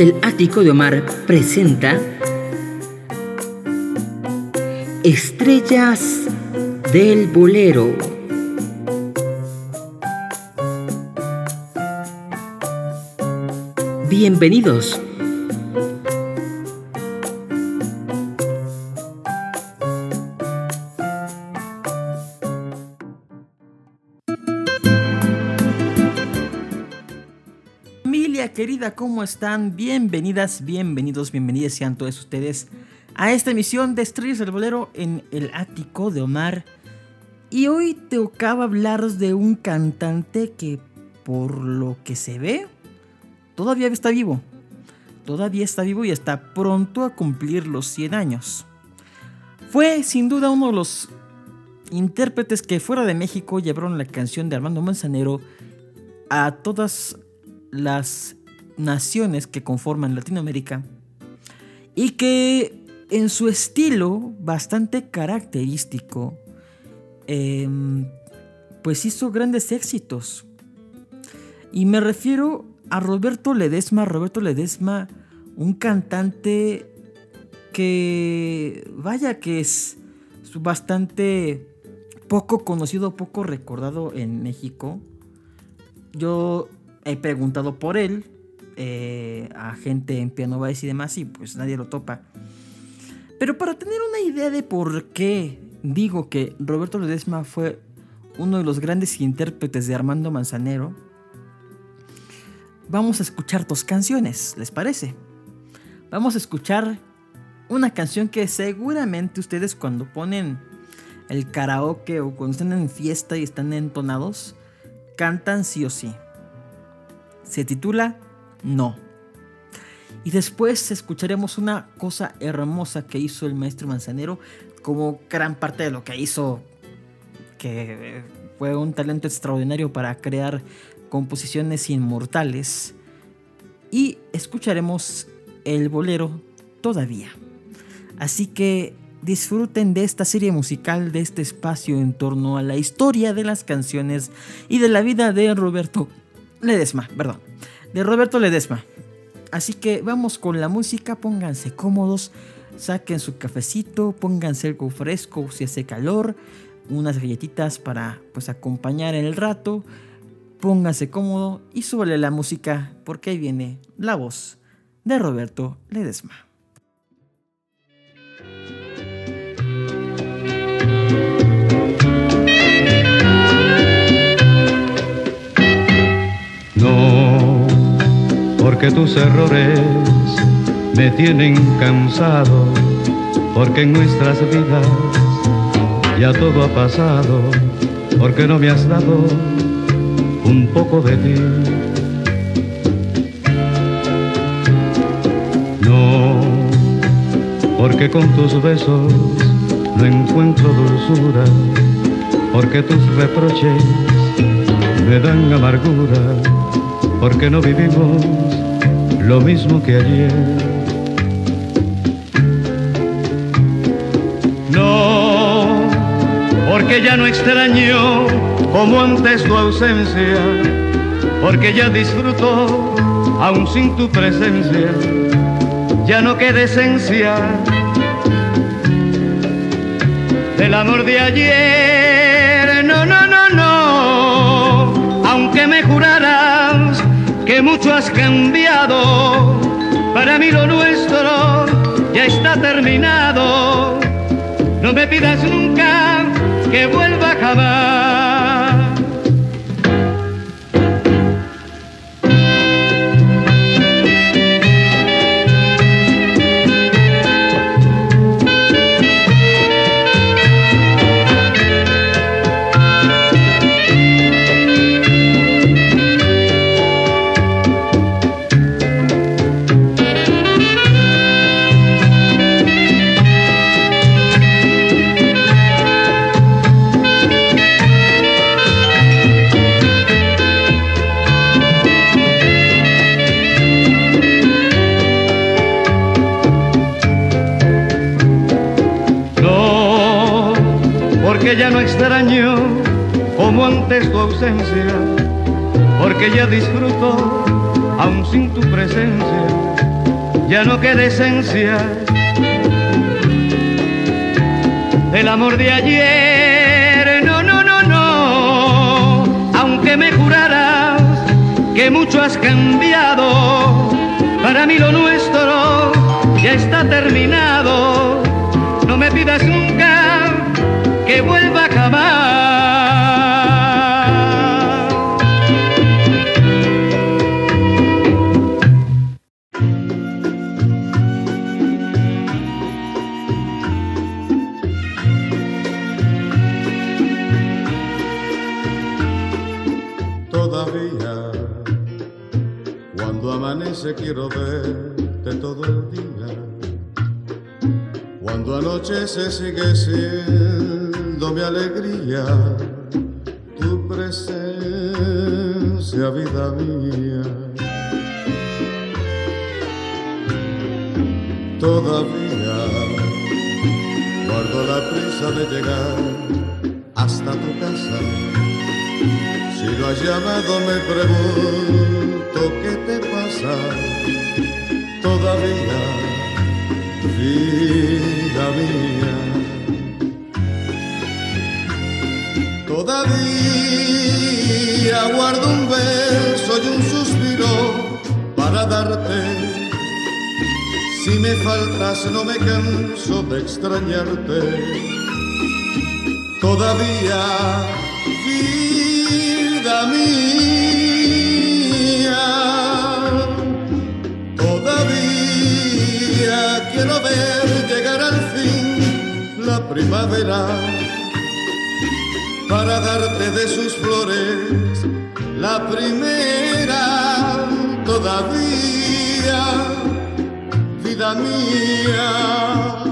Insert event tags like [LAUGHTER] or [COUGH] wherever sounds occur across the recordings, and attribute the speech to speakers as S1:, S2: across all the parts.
S1: El ático de Omar presenta Estrellas del Bolero. Bienvenidos.
S2: ¿Cómo están? Bienvenidas, bienvenidos, bienvenidas sean todos ustedes a esta emisión de Estrellas del Bolero en el ático de Omar. Y hoy tocaba hablar de un cantante que, por lo que se ve, todavía está vivo. Todavía está vivo y está pronto a cumplir los 100 años. Fue sin duda uno de los intérpretes que fuera de México llevaron la canción de Armando Manzanero a todas las naciones que conforman Latinoamérica y que en su estilo bastante característico em, pues hizo grandes éxitos. Y me refiero a Roberto Ledesma. Roberto Ledesma, un cantante que vaya que es bastante poco conocido, poco recordado en México. Yo he preguntado por él eh, a gente en Piano Vice y demás y pues nadie lo topa. Pero para tener una idea de por qué digo que Roberto Ledesma fue uno de los grandes intérpretes de Armando Manzanero, vamos a escuchar dos canciones, ¿les parece? Vamos a escuchar una canción que seguramente ustedes cuando ponen el karaoke o cuando están en fiesta y están entonados, cantan sí o sí. Se titula No. Y después escucharemos una cosa hermosa que hizo el maestro Manzanero, como gran parte de lo que hizo, que fue un talento extraordinario para crear composiciones inmortales. Y escucharemos el bolero todavía. Así que disfruten de esta serie musical, de este espacio en torno a la historia de las canciones y de la vida de Roberto Ledesma, perdón, de Roberto Ledesma. Así que vamos con la música, pónganse cómodos, saquen su cafecito, pónganse algo fresco si hace calor, unas galletitas para pues acompañar el rato, pónganse cómodo y súbale la música porque ahí viene la voz de Roberto Ledesma.
S3: Porque tus errores me tienen cansado, porque en nuestras vidas ya todo ha pasado, porque no me has dado un poco de ti. No, porque con tus besos no encuentro dulzura, porque tus reproches me dan amargura, porque no vivimos lo mismo que ayer. No, porque ya no extraño como antes tu ausencia, porque ya disfruto aún sin tu presencia, ya no queda esencia del amor de ayer. Mucho has cambiado, para mí lo nuestro ya está terminado. No me pidas nunca que vuelva jamás. Porque ya disfruto aún sin tu presencia,
S4: ya no queda esencia del amor de ayer. No, no, no, no, aunque me juraras que mucho has cambiado, para mí lo nuestro
S3: quiero verte todo el día. Cuando anochece sigue siendo mi alegría, tu presencia, vida mía. Todavía guardo la prisa de llegar hasta tu casa. Si lo has llamado me pregunto no me canso de extrañarte. Todavía, vida mía quiero ver llegar al fin la primavera para darte de sus flores la primera todavía, vida mía.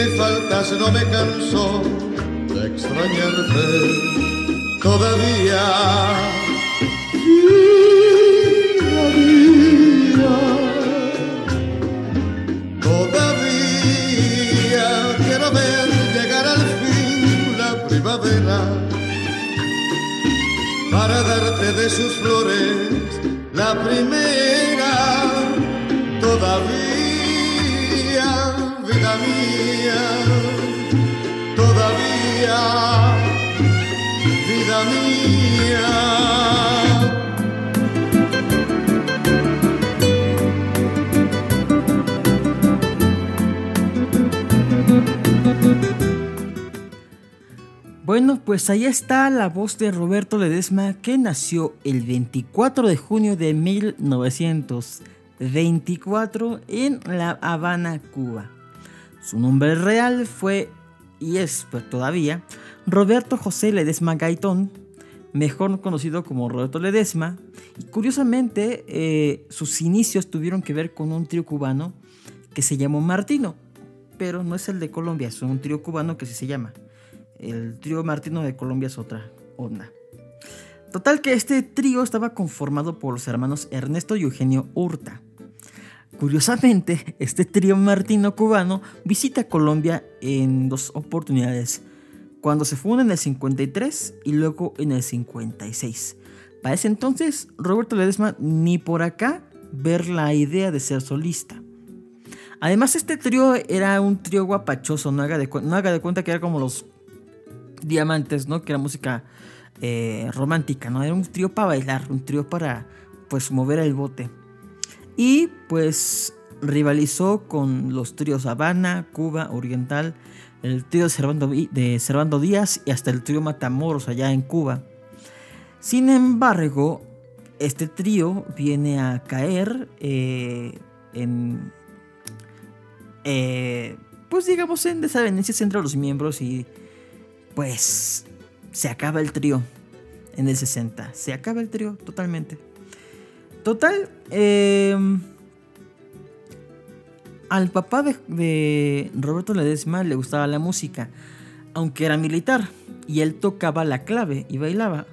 S3: Me faltas no me canso de extrañarte todavía. Todavía, todavía quiero ver llegar al fin la primavera para darte de sus flores la primera
S2: Bueno, pues ahí está la voz de Roberto Ledesma que nació el 24 de junio de 1924 en La Habana, Cuba. Su nombre real fue, y es pues, todavía, Roberto José Ledesma Gaitón, mejor conocido como Roberto Ledesma. Y curiosamente, eh, sus inicios tuvieron que ver con un trío cubano que se llamó Martino, pero no es el de Colombia, es un trío cubano que sí se llama. El trío Martino de Colombia es otra onda. Total que este trío estaba conformado por los hermanos Ernesto y Eugenio Hurta. Curiosamente, este trío martino cubano visita Colombia en dos oportunidades, cuando se funda en el 53 y luego en el 56. Para ese entonces, Roberto Ledesma ni por acá ver la idea de ser solista. Además, este trío era un trío guapachoso, no haga de, cuenta que era como los diamantes, ¿no? Que era música eh, romántica, ¿no? Era un trío para bailar, un trío para, pues, mover el bote. Y pues rivalizó con los tríos Habana, Cuba, Oriental, el trío de Servando, Díaz y hasta el trío Matamoros allá en Cuba. Sin embargo, este trío viene a caer eh, en, eh, pues digamos, en desavenencias entre los miembros y pues se acaba el trío en el 60. Se acaba el trío totalmente. Total, eh, al papá de, de, Roberto Ledesma le gustaba la música, aunque era militar, y él tocaba la clave y bailaba.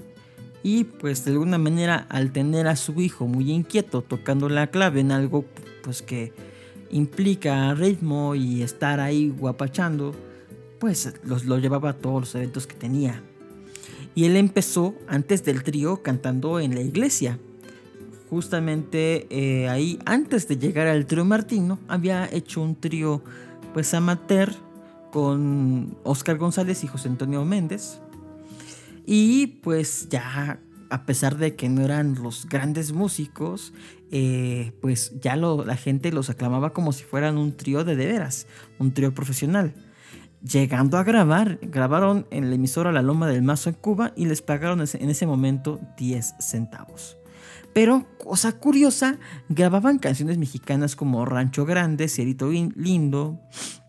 S2: Y pues de alguna manera al tener a su hijo muy inquieto tocando la clave en algo pues que implica ritmo y estar ahí guapachando, pues los, lo llevaba a todos los eventos que tenía. Y él empezó antes del trío cantando en la iglesia. Justamente eh, ahí, antes de llegar al trío Martino, había hecho un trío pues amateur con Oscar González y José Antonio Méndez. Y pues ya, a pesar de que no eran los grandes músicos, eh, pues ya la gente los aclamaba como si fueran un trío de de veras, un trío profesional. Llegando a grabar, grabaron en la emisora La Loma del Mazo en Cuba y les pagaron en ese momento 10 centavos. Pero, cosa curiosa, grababan canciones mexicanas como Rancho Grande, Cierito Lindo,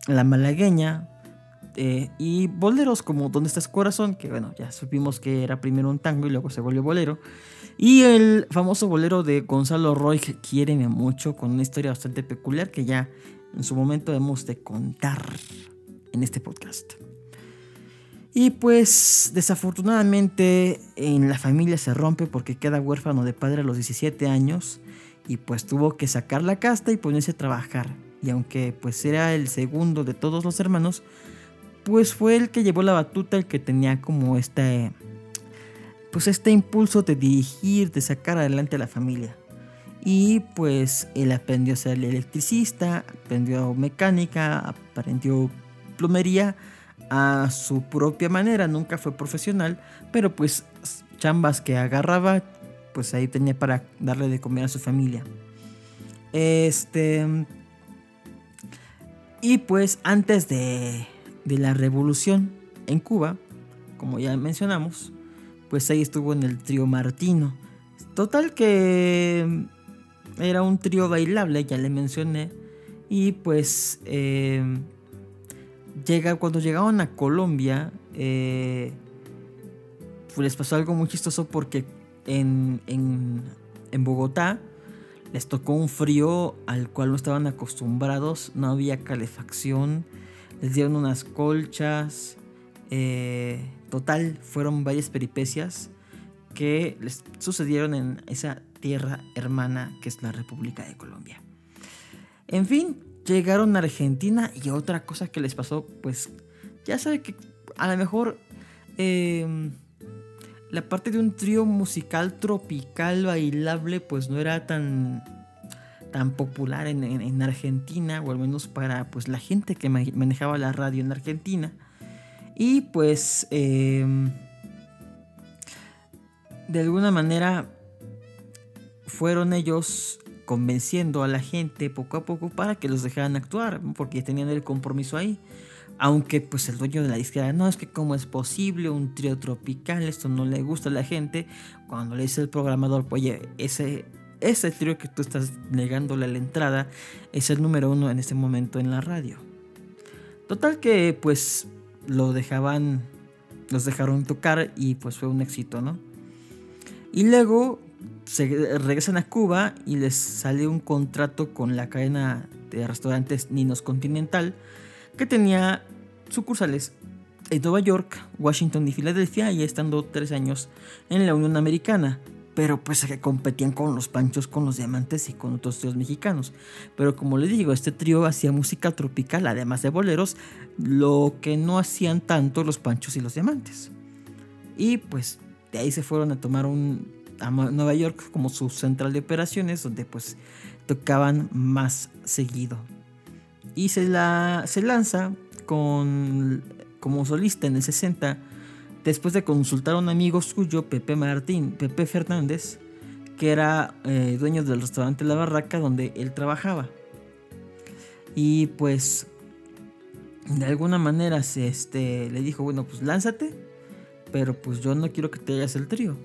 S2: La Malagueña, eh, y boleros como ¿Dónde estás corazón? Que bueno, ya supimos que era primero un tango y luego se volvió bolero. Y el famoso bolero de Gonzalo Roy, Quiéreme mucho, con una historia bastante peculiar que ya en su momento hemos de contar en este podcast. Y pues desafortunadamente en la familia se rompe porque queda huérfano de padre a los 17 años y pues tuvo que sacar la casta y ponerse a trabajar. Y aunque pues era el segundo de todos los hermanos, pues fue el que llevó la batuta, el que tenía como este, pues este impulso de dirigir, de sacar adelante a la familia. Y pues él aprendió a ser electricista, aprendió mecánica, aprendió plomería a su propia manera, nunca fue profesional, pero pues chambas que agarraba, pues ahí tenía para darle de comer a su familia. Este... Y pues antes de de la revolución en Cuba, como ya mencionamos, pues ahí estuvo en el trío Martino. Total que era un trío bailable, ya le mencioné. Y pues eh, llega, cuando llegaron a Colombia, eh, pues les pasó algo muy chistoso porque en, en, en Bogotá les tocó un frío al cual no estaban acostumbrados, no había calefacción les dieron unas colchas. Eh, total, fueron varias peripecias que les sucedieron en esa tierra hermana que es la República de Colombia. En fin, llegaron a Argentina y otra cosa que les pasó, pues ya sabe que a lo mejor em, la parte de un trío musical tropical bailable pues no era tan tan popular en, Argentina, o al menos para pues, la gente que manejaba la radio en Argentina. Y pues em, de alguna manera fueron ellos convenciendo a la gente poco a poco para que los dejaran actuar, porque tenían el compromiso ahí. Aunque pues el dueño de la disquera, no es que cómo es posible un trío tropical, esto no le gusta a la gente. Cuando le dice el programador, oye, ese ese trío que tú estás negándole la entrada es el número uno en este momento en la radio. Total que pues lo dejaban, los dejaron tocar y pues fue un éxito, ¿no? Y luego se regresan a Cuba y les sale un contrato con la cadena de restaurantes Ninos Continental que tenía sucursales en Nueva York, Washington y Filadelfia y estando tres años en la Unión Americana pero pues que competían con los Panchos, con los Diamantes y con otros tríos mexicanos. Pero como les digo, este trío hacía música tropical, además de boleros, lo que no hacían tanto los Panchos y los Diamantes. Y pues de ahí se fueron a tomar un, a Nueva York como su central de operaciones, donde pues tocaban más seguido. Y se, la, se lanza con, como solista en el 60 después de consultar a un amigo suyo, Pepe Martín, Pepe Fernández, que era eh, dueño del restaurante La Barraca donde él trabajaba. Y pues de alguna manera se, este, le dijo, bueno, pues lánzate, pero pues yo no quiero que te hagas el trío.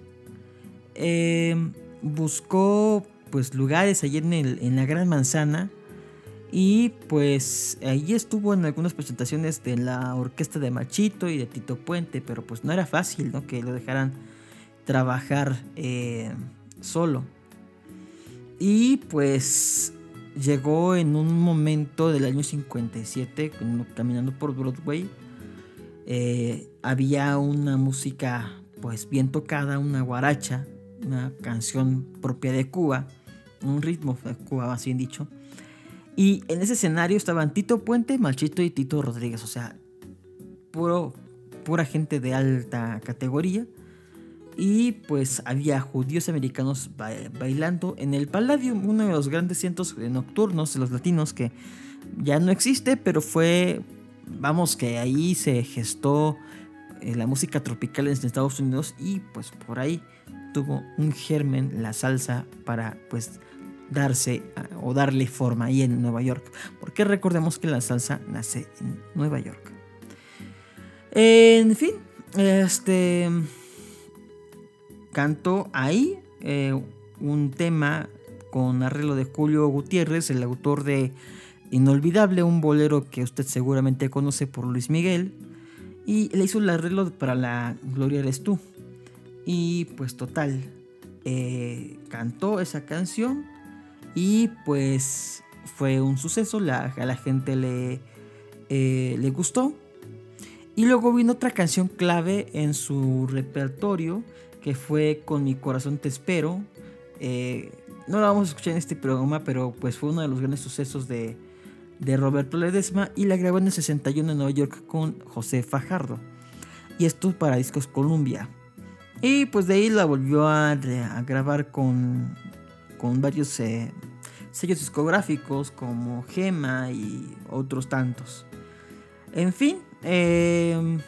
S2: Em, buscó pues lugares allí en, la Gran Manzana y pues ahí estuvo en algunas presentaciones de la orquesta de Machito y de Tito Puente, pero pues no era fácil, ¿no? Que lo dejaran trabajar eh, solo. Y pues llegó en un momento del año 57, caminando por Broadway. Eh, había una música pues bien tocada, una guaracha, una canción propia de Cuba, un ritmo de Cuba, bien dicho. Y en ese escenario estaban Tito Puente, Malchito y Tito Rodríguez, o sea, puro, pura gente de alta categoría. Y pues había judíos americanos bailando en el Palladium, uno de los grandes cientos nocturnos de los latinos que ya no existe, pero fue, vamos, que ahí se gestó eh, la música tropical en Estados Unidos y pues por ahí tuvo un germen la salsa para pues darse o darle forma ahí en Nueva York, porque recordemos que la salsa nace en Nueva York. En fin, este cantó ahí eh, un tema con arreglo de Julio Gutiérrez, el autor de Inolvidable, un bolero que usted seguramente conoce por Luis Miguel, y le hizo el arreglo para la Gloria eres tú. Y pues total, eh, cantó esa canción y pues fue un suceso, la, a la gente le, eh, le gustó. Y luego vino otra canción clave en su repertorio que fue Con mi corazón te espero. Eh, no la vamos a escuchar en este programa, pero pues fue uno de los grandes sucesos de, de Roberto Ledesma y la grabó en el 61 en Nueva York con José Fajardo. Y esto para Discos Columbia. Y pues de ahí la volvió a, grabar con, con varios eh, sellos discográficos como Gema y otros tantos. En fin, eh,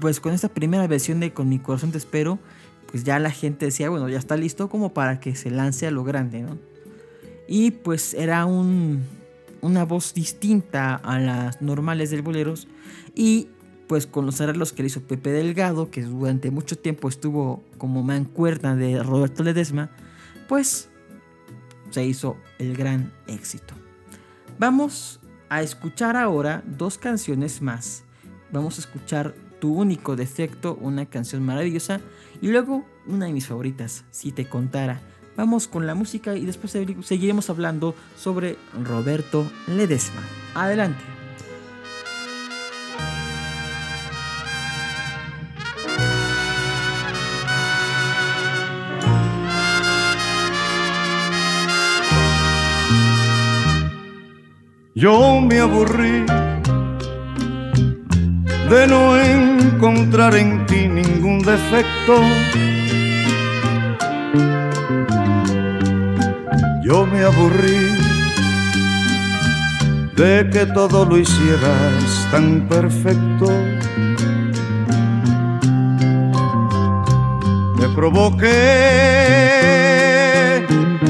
S2: pues con esta primera versión de Con mi corazón te espero, pues ya la gente decía, bueno, ya está listo como para que se lance a lo grande, ¿no? Y pues era un, una voz distinta a las normales del boleros y pues con los arreglos que le hizo Pepe Delgado, que durante mucho tiempo estuvo como mancuerna de Roberto Ledesma, pues se hizo el gran éxito. Vamos a escuchar ahora dos canciones más. Vamos a escuchar Tu único defecto, una canción maravillosa, y luego una de mis favoritas, Si te contara. Vamos con la música y después seguiremos hablando sobre Roberto Ledesma. Adelante.
S3: Yo me aburrí de no encontrar en ti ningún defecto yo me aburrí de que todo lo hicieras tan perfecto. Te provoqué,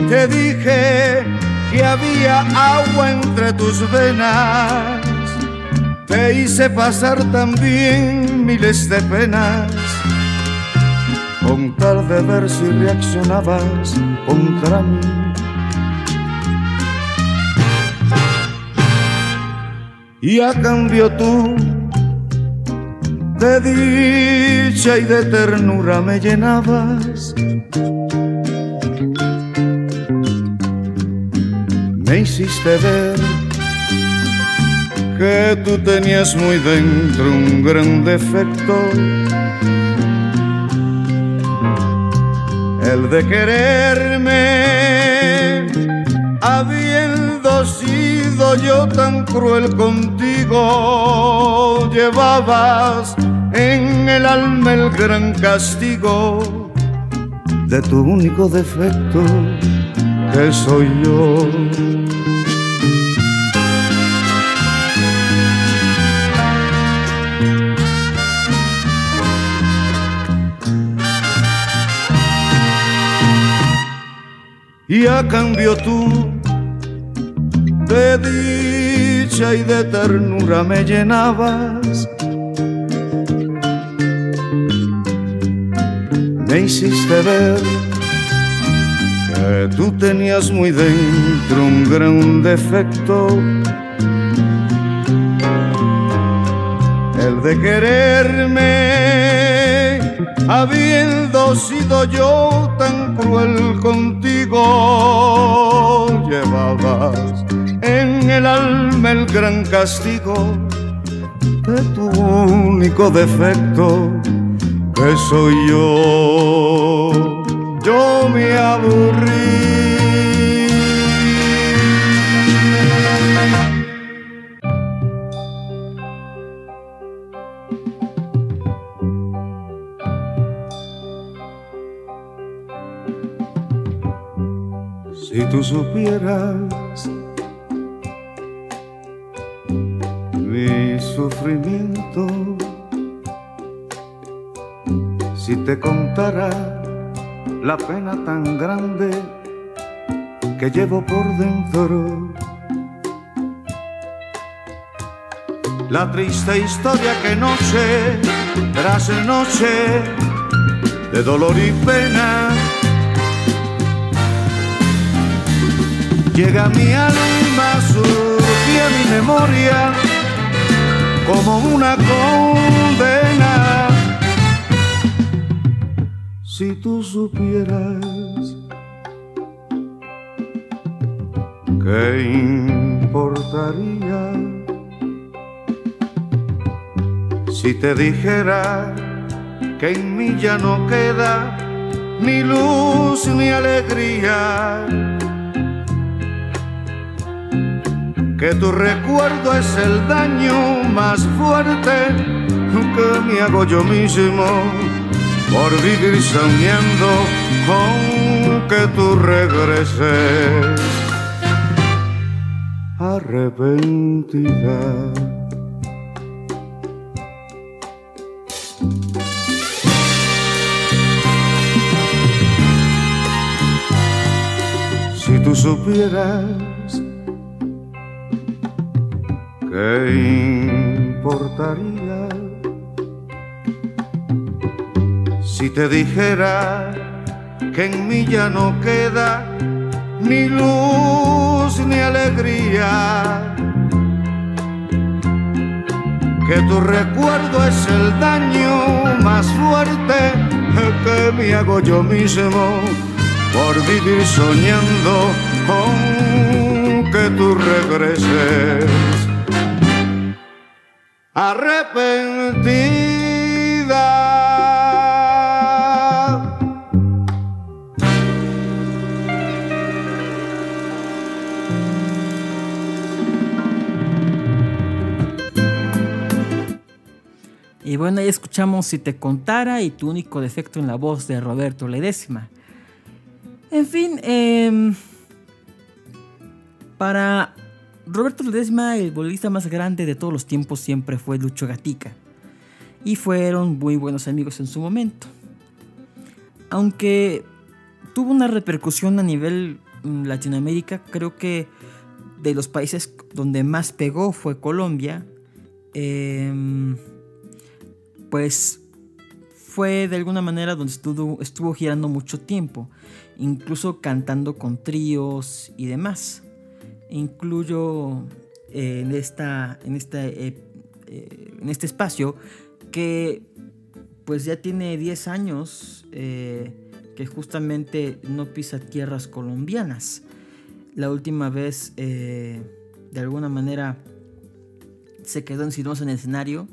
S3: te dije que había agua entre tus venas, te hice pasar también miles de penas. Con tal de ver si reaccionabas contra mí y a cambio tú de dicha y de ternura me llenabas. Me hiciste ver que tú tenías muy dentro un gran defecto, el de quererme habiendo sido yo tan cruel contigo, llevabas en el alma el gran castigo de tu único defecto que soy yo. Y a cambio tú de dicha y de ternura me llenabas. Me hiciste ver que tú tenías muy dentro un gran defecto, el de quererme habiendo sido yo tan cruel contigo, llevabas en el alma el gran castigo de tu único defecto, que soy yo. Yo me aburrí Si tú supieras sufrimiento, si te contara la pena tan grande que llevo por dentro, la triste historia que noche tras noche de dolor y pena. Llega mi alma, surge a mi memoria como una condena. Si tú supieras qué importaría si te dijera que en mí ya no queda ni luz ni alegría que tu recuerdo es el daño más fuerte que me hago yo mismo por vivir soñando con que tú regreses arrepentida. Si tú supieras ¿Qué importaría si te dijera que en mí ya no queda ni luz ni alegría? Que tu recuerdo es el daño más fuerte que me hago yo mismo por vivir soñando con que tú regreses arrepentida.
S2: Y bueno, ahí escuchamos Si te contara y tu único defecto en la voz de Roberto Ledesma. En fin, eh, para Roberto Ledesma, el bolista más grande de todos los tiempos, siempre fue Lucho Gatica. Y fueron muy buenos amigos en su momento. Aunque tuvo una repercusión a nivel mm, Latinoamérica, creo que de los países donde más pegó fue Colombia. Em, pues fue de alguna manera donde estuvo, estuvo girando mucho tiempo, incluso cantando con tríos y demás incluyo eh, en, esta, en, esta, eh, eh, en este espacio que pues ya tiene 10 años que justamente no pisa tierras colombianas. La última vez de alguna manera se quedó en en el escenario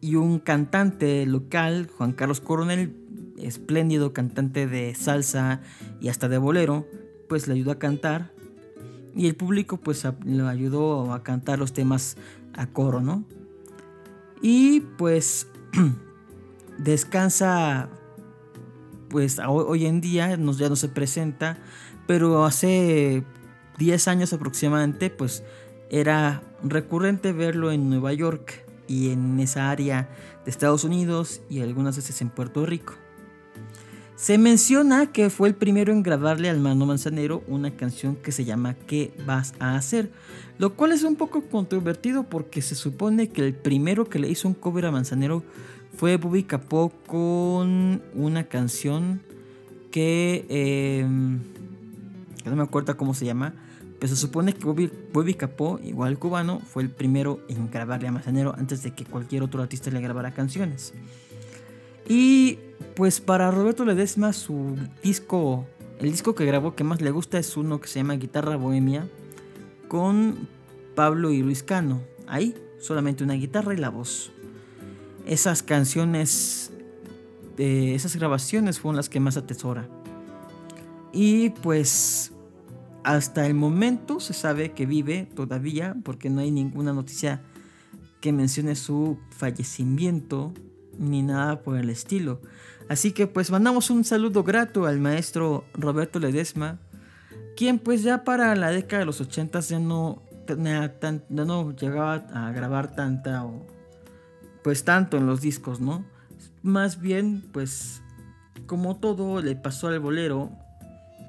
S2: y un cantante local, Juan Carlos Coronel, espléndido cantante de salsa y hasta de bolero, pues le ayudó a cantar y el público pues lo ayudó a cantar los temas a coro, ¿no? Y pues [CLEARS THROAT] descansa pues hoy en día ya no se presenta, pero hace 10 años aproximadamente pues era recurrente verlo en Nueva York y en esa área de Estados Unidos y algunas veces en Puerto Rico. Se menciona que fue el primero en grabarle al Mano Manzanero una canción que se llama ¿Qué vas a hacer? Lo cual es un poco controvertido porque se supone que el primero que le hizo un cover a Manzanero fue Bobby Capó con una canción que, em, que no me acuerdo cómo se llama, pero se supone que Bobby, Bobby, Capó, igual cubano, fue el primero en grabarle a Manzanero antes de que cualquier otro artista le grabara canciones. Y pues para Roberto Ledesma su disco, el disco que grabó que más le gusta es uno que se llama Guitarra Bohemia con Pablo y Luis Cano. Ahí solamente una guitarra y la voz. Esas canciones, eh, esas grabaciones fueron las que más atesora. Y pues hasta el momento se sabe que vive todavía porque no hay ninguna noticia que mencione su fallecimiento ni nada por el estilo. Así que pues mandamos un saludo grato al maestro Roberto Ledesma, quien pues ya para la década de los 80 ya no tan, no llegaba a grabar tanta o pues tanto en los discos, ¿no? Más bien pues como todo le pasó al bolero,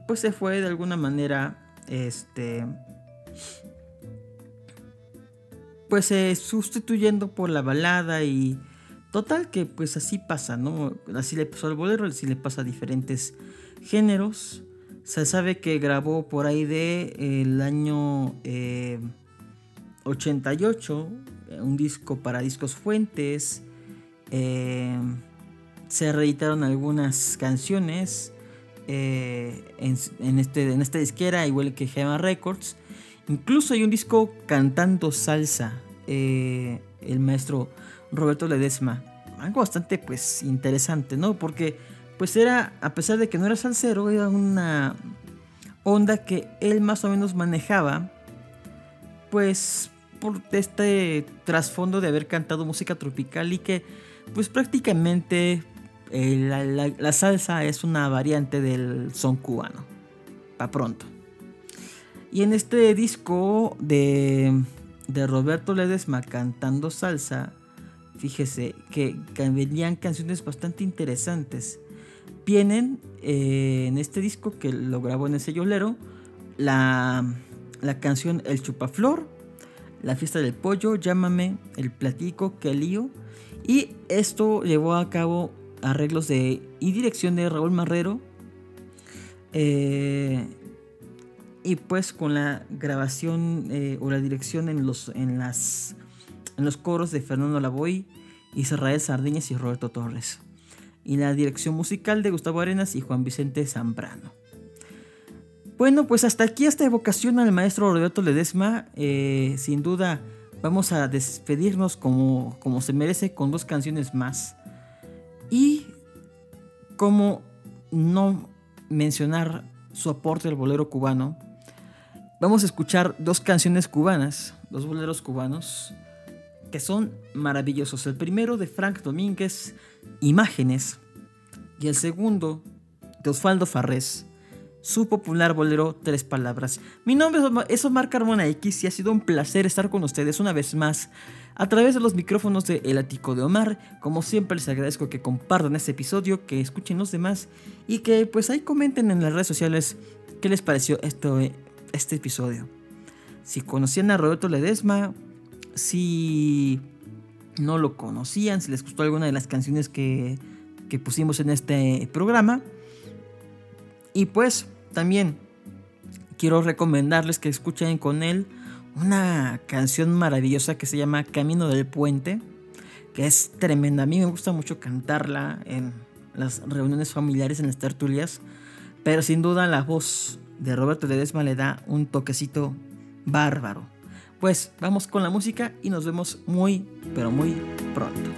S2: pues se fue de alguna manera este pues eh, sustituyendo por la balada y total que pues así pasa, ¿no? Así le pasó al bolero, así le pasa a diferentes géneros. Se sabe que grabó por ahí de el año 88 eh, un disco para discos fuentes. Eh, se reeditaron algunas canciones en, este, en esta disquera, igual que Gema Records. Incluso hay un disco cantando salsa, eh, el maestro Roberto Ledesma. Algo bastante pues interesante, ¿no? Porque pues era, a pesar de que no era salsero, era una onda que él más o menos manejaba, pues por este trasfondo de haber cantado música tropical y que pues prácticamente eh, la, salsa es una variante del son cubano. Pa' pronto. Y en este disco de, de Roberto Ledesma cantando salsa, fíjese que venían canciones bastante interesantes. Vienen eh, en este disco que lo grabó en ese yolero la, la canción El Chupaflor, La Fiesta del Pollo, Llámame, El Platico, Que lío. Y esto llevó a cabo arreglos de y dirección de Raúl Marrero. Eh, y pues con la grabación eh, o la dirección en los, en, las, en los coros de Fernando Lavoy, Israel Sardiñas y Roberto Torres. Y la dirección musical de Gustavo Arenas y Juan Vicente Zambrano. Bueno, pues hasta aquí esta evocación al maestro Roberto Ledesma. Eh, sin duda vamos a despedirnos como, como se merece con dos canciones más. Y como no mencionar su aporte al bolero cubano, vamos a escuchar dos canciones cubanas, dos boleros cubanos, que son maravillosos. El primero de Frank Domínguez, Imágenes, y el segundo de Osvaldo Farrés, su popular bolero Tres Palabras. Mi nombre es Omar Carmona X y ha sido un placer estar con ustedes una vez más a través de los micrófonos de El Ático de Omar. Como siempre les agradezco que compartan este episodio, que escuchen los demás y que pues ahí comenten en las redes sociales qué les pareció esto, este episodio. Si conocían a Roberto Ledesma, si no lo conocían, si les gustó alguna de las canciones que, que pusimos en este programa. Y pues también quiero recomendarles que escuchen con él una canción maravillosa que se llama Camino del Puente, que es tremenda. A mí me gusta mucho cantarla en las reuniones familiares, en las tertulias, pero sin duda la voz de Roberto Ledesma le da un toquecito bárbaro. Pues vamos con la música y nos vemos muy, pero muy pronto.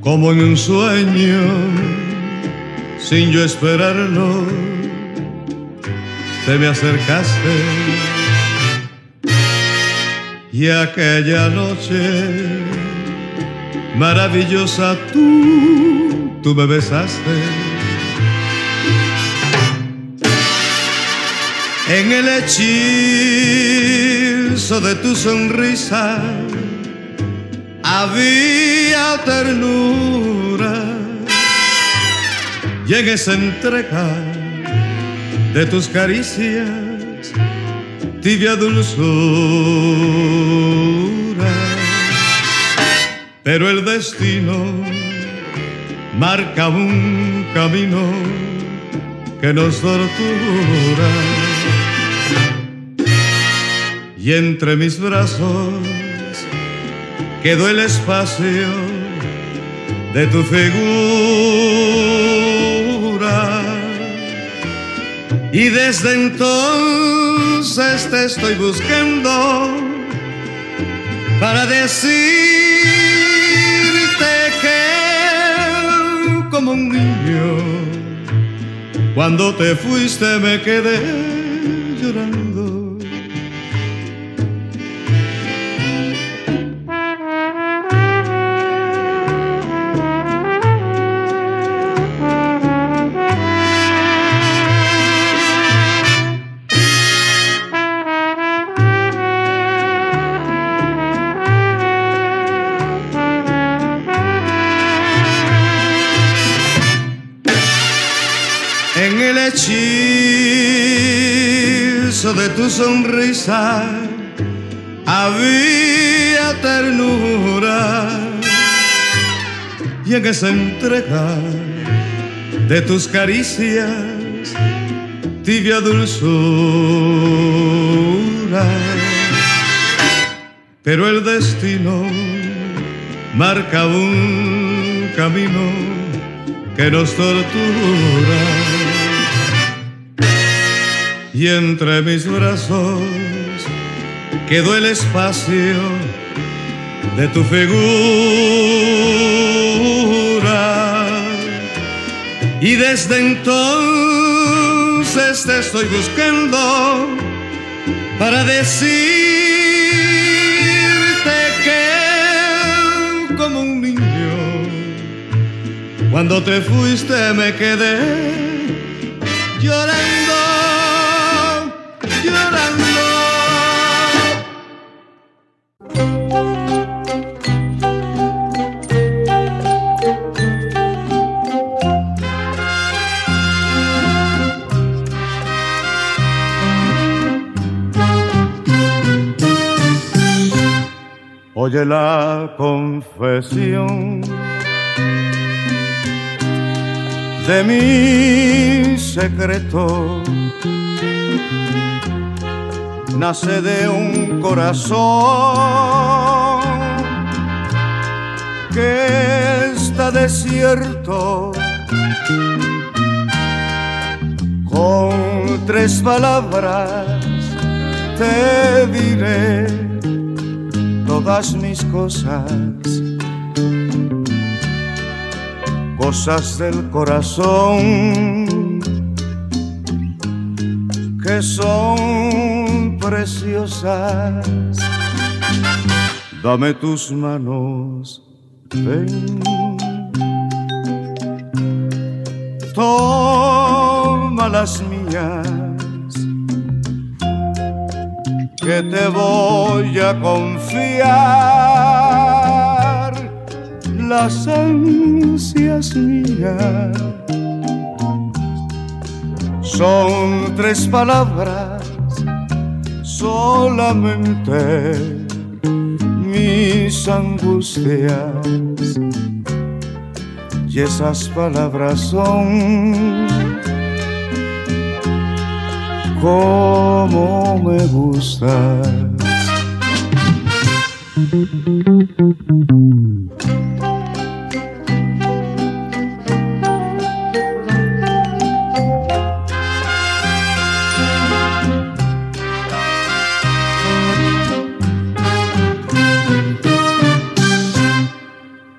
S3: Como en un sueño, sin yo esperarlo, te me acercaste y aquella noche maravillosa tú, tú me besaste. En el hechizo de tu sonrisa había ternura y en esa entrega de tus caricias tibia dulzura. Pero el destino marca un camino que nos tortura. Y entre mis brazos quedó el espacio de tu figura. Y desde entonces te estoy buscando para decir como un niño. Cuando te fuiste me quedé tu sonrisa había ternura y en esa entrega de tus caricias tibia dulzura. Pero el destino marca un camino que nos tortura y entre mis brazos quedó el espacio de tu figura. Y desde entonces te estoy buscando para decirte que como un niño, cuando te fuiste me quedé llorando Oye la confesión de mi secreto nace de un corazón que está desierto. Con tres palabras te diré todas mis cosas, cosas del corazón que son preciosas. Dame tus manos, ven. Toma las mías, que te voy a confiar las ansias mías. Son tres palabras solamente mis angustias y esas palabras son como me gustan.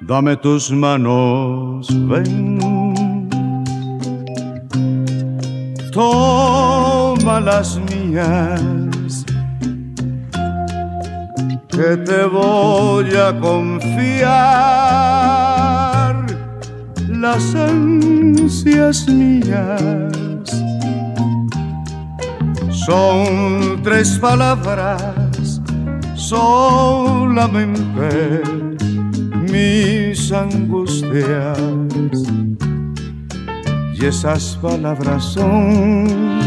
S3: Dame tus manos, ven. Las mías, que te voy a confiar las ansias mías. Son tres palabras solamente mis angustias y esas palabras son